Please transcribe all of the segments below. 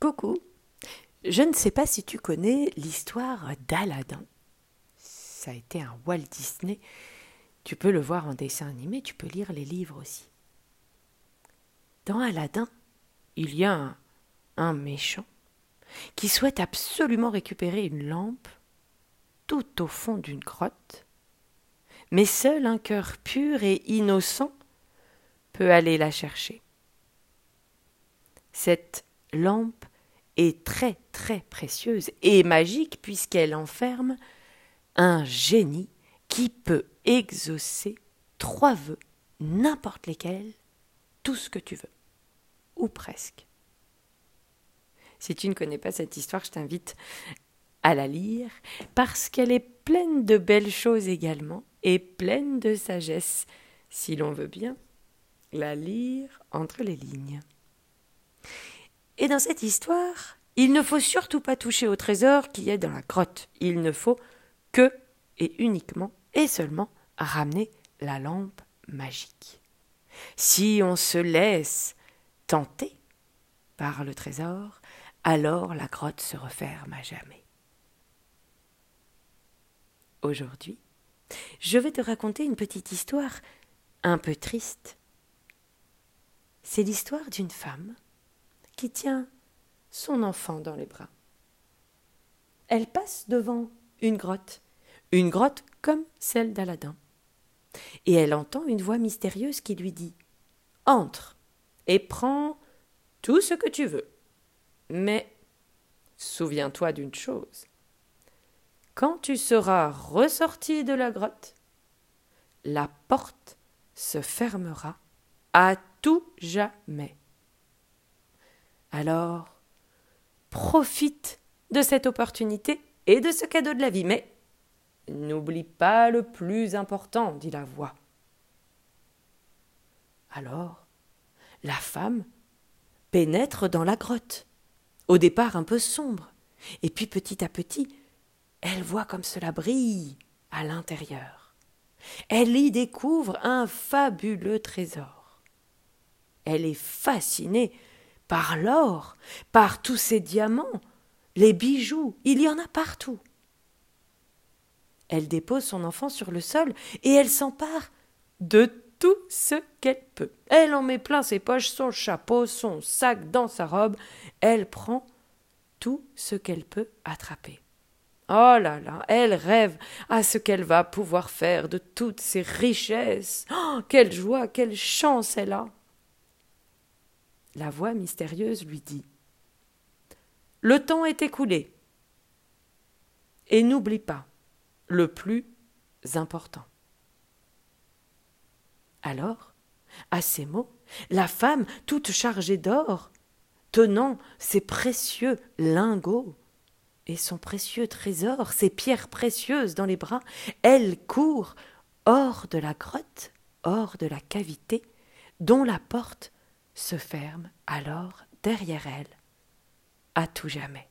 Coucou. Je ne sais pas si tu connais l'histoire d'Aladin. Ça a été un Walt Disney. Tu peux le voir en dessin animé, tu peux lire les livres aussi. Dans Aladin, il y a un, un méchant qui souhaite absolument récupérer une lampe tout au fond d'une grotte, mais seul un cœur pur et innocent peut aller la chercher. Cette lampe est très très précieuse et magique puisqu'elle enferme un génie qui peut exaucer trois vœux, n'importe lesquels, tout ce que tu veux, ou presque. Si tu ne connais pas cette histoire, je t'invite à la lire parce qu'elle est pleine de belles choses également et pleine de sagesse, si l'on veut bien la lire entre les lignes. Et dans cette histoire, il ne faut surtout pas toucher au trésor qui est dans la grotte. Il ne faut que et uniquement et seulement ramener la lampe magique. Si on se laisse tenter par le trésor, alors la grotte se referme à jamais. Aujourd'hui, je vais te raconter une petite histoire un peu triste. C'est l'histoire d'une femme qui tient son enfant dans les bras. Elle passe devant une grotte, une grotte comme celle d'Aladin. Et elle entend une voix mystérieuse qui lui dit Entre et prends tout ce que tu veux. Mais souviens-toi d'une chose. Quand tu seras ressorti de la grotte, la porte se fermera à tout jamais. Alors, profite de cette opportunité et de ce cadeau de la vie, mais n'oublie pas le plus important, dit la voix. Alors, la femme pénètre dans la grotte, au départ un peu sombre, et puis petit à petit, elle voit comme cela brille à l'intérieur. Elle y découvre un fabuleux trésor. Elle est fascinée par l'or, par tous ces diamants, les bijoux, il y en a partout. Elle dépose son enfant sur le sol et elle s'empare de tout ce qu'elle peut. Elle en met plein ses poches, son chapeau, son sac dans sa robe. Elle prend tout ce qu'elle peut attraper. Oh là là, elle rêve à ce qu'elle va pouvoir faire de toutes ces richesses. Oh, quelle joie, quelle chance elle a. La voix mystérieuse lui dit Le temps est écoulé. Et n'oublie pas le plus important. Alors, à ces mots, la femme, toute chargée d'or, tenant ses précieux lingots et son précieux trésor, ses pierres précieuses dans les bras, elle court hors de la grotte, hors de la cavité, dont la porte se ferme alors derrière elle, à tout jamais.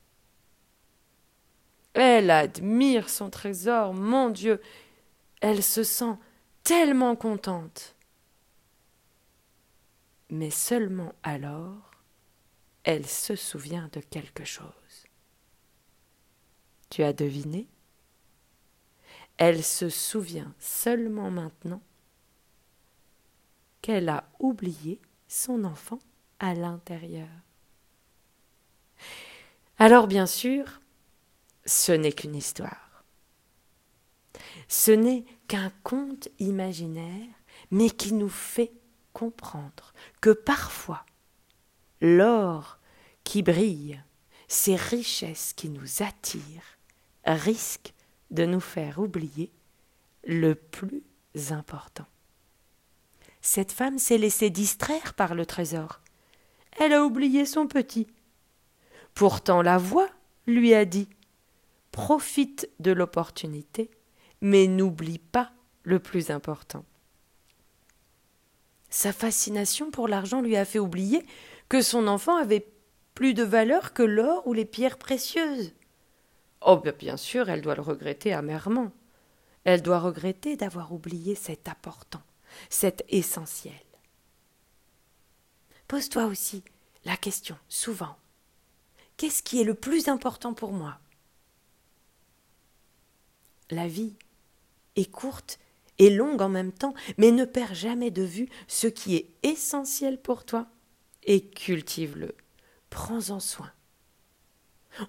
Elle admire son trésor, mon Dieu, elle se sent tellement contente. Mais seulement alors, elle se souvient de quelque chose. Tu as deviné? Elle se souvient seulement maintenant qu'elle a oublié son enfant à l'intérieur. Alors bien sûr, ce n'est qu'une histoire. Ce n'est qu'un conte imaginaire, mais qui nous fait comprendre que parfois l'or qui brille, ces richesses qui nous attirent, risquent de nous faire oublier le plus important. Cette femme s'est laissée distraire par le trésor. Elle a oublié son petit. Pourtant la voix lui a dit Profite de l'opportunité, mais n'oublie pas le plus important. Sa fascination pour l'argent lui a fait oublier que son enfant avait plus de valeur que l'or ou les pierres précieuses. Oh, bien sûr, elle doit le regretter amèrement. Elle doit regretter d'avoir oublié cet important c'est essentiel. Pose-toi aussi la question, souvent, Qu'est-ce qui est le plus important pour moi? La vie est courte et longue en même temps, mais ne perds jamais de vue ce qui est essentiel pour toi et cultive-le. Prends-en soin.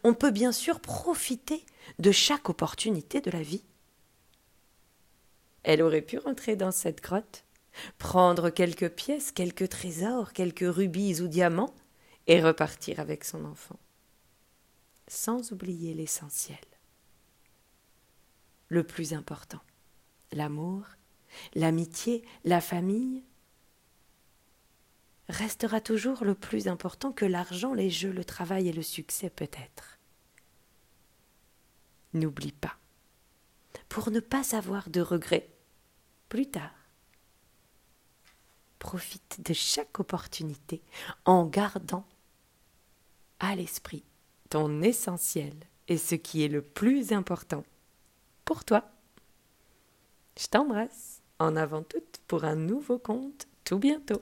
On peut bien sûr profiter de chaque opportunité de la vie. Elle aurait pu rentrer dans cette grotte, prendre quelques pièces, quelques trésors, quelques rubis ou diamants, et repartir avec son enfant, sans oublier l'essentiel. Le plus important, l'amour, l'amitié, la famille, restera toujours le plus important que l'argent, les jeux, le travail et le succès peut-être. N'oublie pas, pour ne pas avoir de regrets plus tard. Profite de chaque opportunité en gardant à l'esprit ton essentiel et ce qui est le plus important pour toi. Je t'embrasse en avant toute pour un nouveau conte tout bientôt.